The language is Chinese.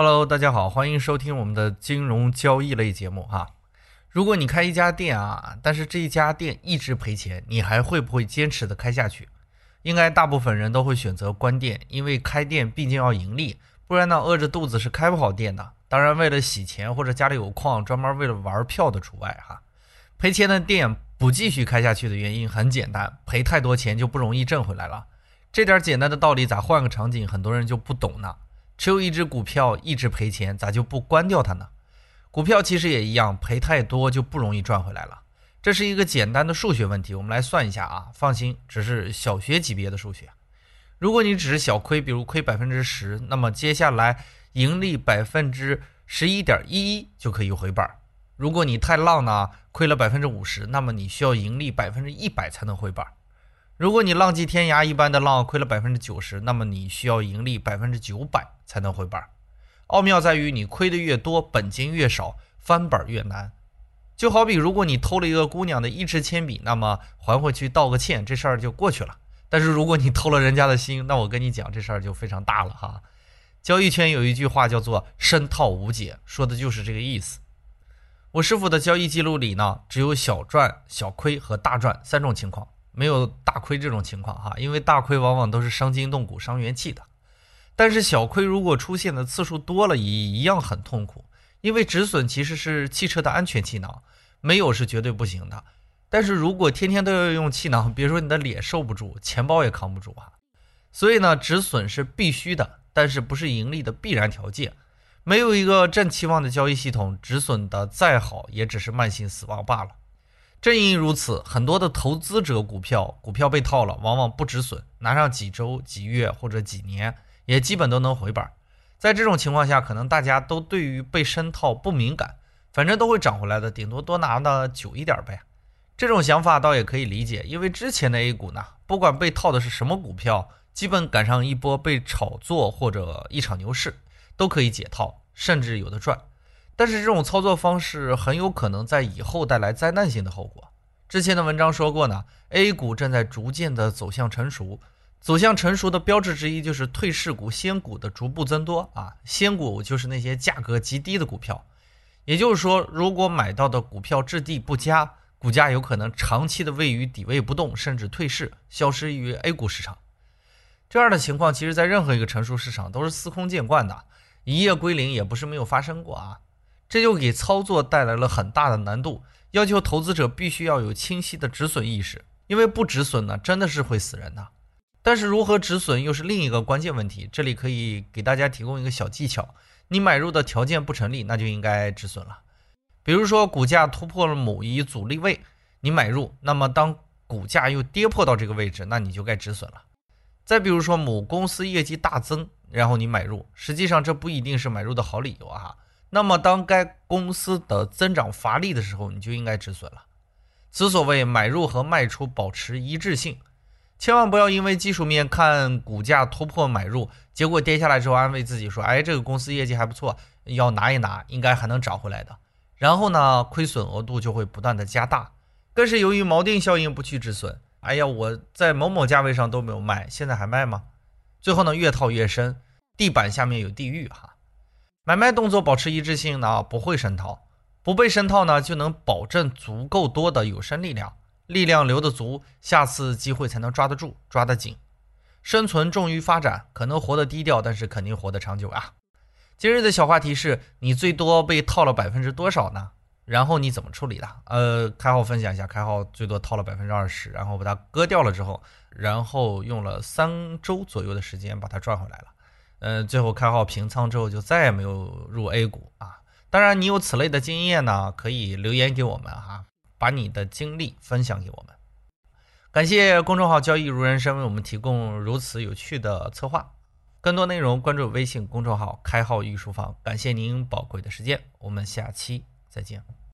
Hello，大家好，欢迎收听我们的金融交易类节目哈。如果你开一家店啊，但是这一家店一直赔钱，你还会不会坚持的开下去？应该大部分人都会选择关店，因为开店毕竟要盈利，不然呢饿着肚子是开不好店的。当然，为了洗钱或者家里有矿，专门为了玩票的除外哈。赔钱的店不继续开下去的原因很简单，赔太多钱就不容易挣回来了。这点简单的道理咋换个场景，很多人就不懂呢？持有一只股票一直赔钱，咋就不关掉它呢？股票其实也一样，赔太多就不容易赚回来了。这是一个简单的数学问题，我们来算一下啊。放心，只是小学级别的数学。如果你只是小亏，比如亏百分之十，那么接下来盈利百分之十一点一一就可以回本儿。如果你太浪呢，亏了百分之五十，那么你需要盈利百分之一百才能回本儿。如果你浪迹天涯一般的浪，亏了百分之九十，那么你需要盈利百分之九百才能回本。奥妙在于你亏的越多，本金越少，翻本越难。就好比如果你偷了一个姑娘的一支铅笔，那么还回去道个歉，这事儿就过去了。但是如果你偷了人家的心，那我跟你讲，这事儿就非常大了哈。交易圈有一句话叫做“深套无解”，说的就是这个意思。我师傅的交易记录里呢，只有小赚、小亏和大赚三种情况。没有大亏这种情况哈，因为大亏往往都是伤筋动骨、伤元气的。但是小亏如果出现的次数多了，也一样很痛苦。因为止损其实是汽车的安全气囊，没有是绝对不行的。但是如果天天都要用气囊，别说你的脸受不住，钱包也扛不住啊。所以呢，止损是必须的，但是不是盈利的必然条件。没有一个正期望的交易系统，止损的再好，也只是慢性死亡罢了。正因如此，很多的投资者股票股票被套了，往往不止损，拿上几周、几月或者几年，也基本都能回本。在这种情况下，可能大家都对于被深套不敏感，反正都会涨回来的，顶多多拿的久一点呗。这种想法倒也可以理解，因为之前的 A 股呢，不管被套的是什么股票，基本赶上一波被炒作或者一场牛市，都可以解套，甚至有的赚。但是这种操作方式很有可能在以后带来灾难性的后果。之前的文章说过呢，A 股正在逐渐的走向成熟，走向成熟的标志之一就是退市股、仙股的逐步增多啊。仙股就是那些价格极低的股票，也就是说，如果买到的股票质地不佳，股价有可能长期的位于底位不动，甚至退市，消失于 A 股市场。这样的情况，其实在任何一个成熟市场都是司空见惯的，一夜归零也不是没有发生过啊。这就给操作带来了很大的难度，要求投资者必须要有清晰的止损意识，因为不止损呢，真的是会死人的。但是如何止损又是另一个关键问题，这里可以给大家提供一个小技巧：你买入的条件不成立，那就应该止损了。比如说股价突破了某一阻力位，你买入，那么当股价又跌破到这个位置，那你就该止损了。再比如说某公司业绩大增，然后你买入，实际上这不一定是买入的好理由啊。那么，当该公司的增长乏力的时候，你就应该止损了。此所谓买入和卖出保持一致性，千万不要因为技术面看股价突破买入，结果跌下来之后安慰自己说：“哎，这个公司业绩还不错，要拿一拿，应该还能涨回来的。”然后呢，亏损额度就会不断的加大。更是由于锚定效应不去止损，哎呀，我在某某价位上都没有卖，现在还卖吗？最后呢，越套越深，地板下面有地狱哈。买卖动作保持一致性呢，不会深套，不被深套呢，就能保证足够多的有生力量，力量留得足，下次机会才能抓得住，抓得紧。生存重于发展，可能活得低调，但是肯定活得长久啊。今日的小话题是你最多被套了百分之多少呢？然后你怎么处理的？呃，开号分享一下，开号最多套了百分之二十，然后把它割掉了之后，然后用了三周左右的时间把它赚回来了。嗯，最后开号平仓之后就再也没有入 A 股啊。当然，你有此类的经验呢，可以留言给我们哈，把你的经历分享给我们。感谢公众号“交易如人生”为我们提供如此有趣的策划。更多内容关注微信公众号“开号御书房”。感谢您宝贵的时间，我们下期再见。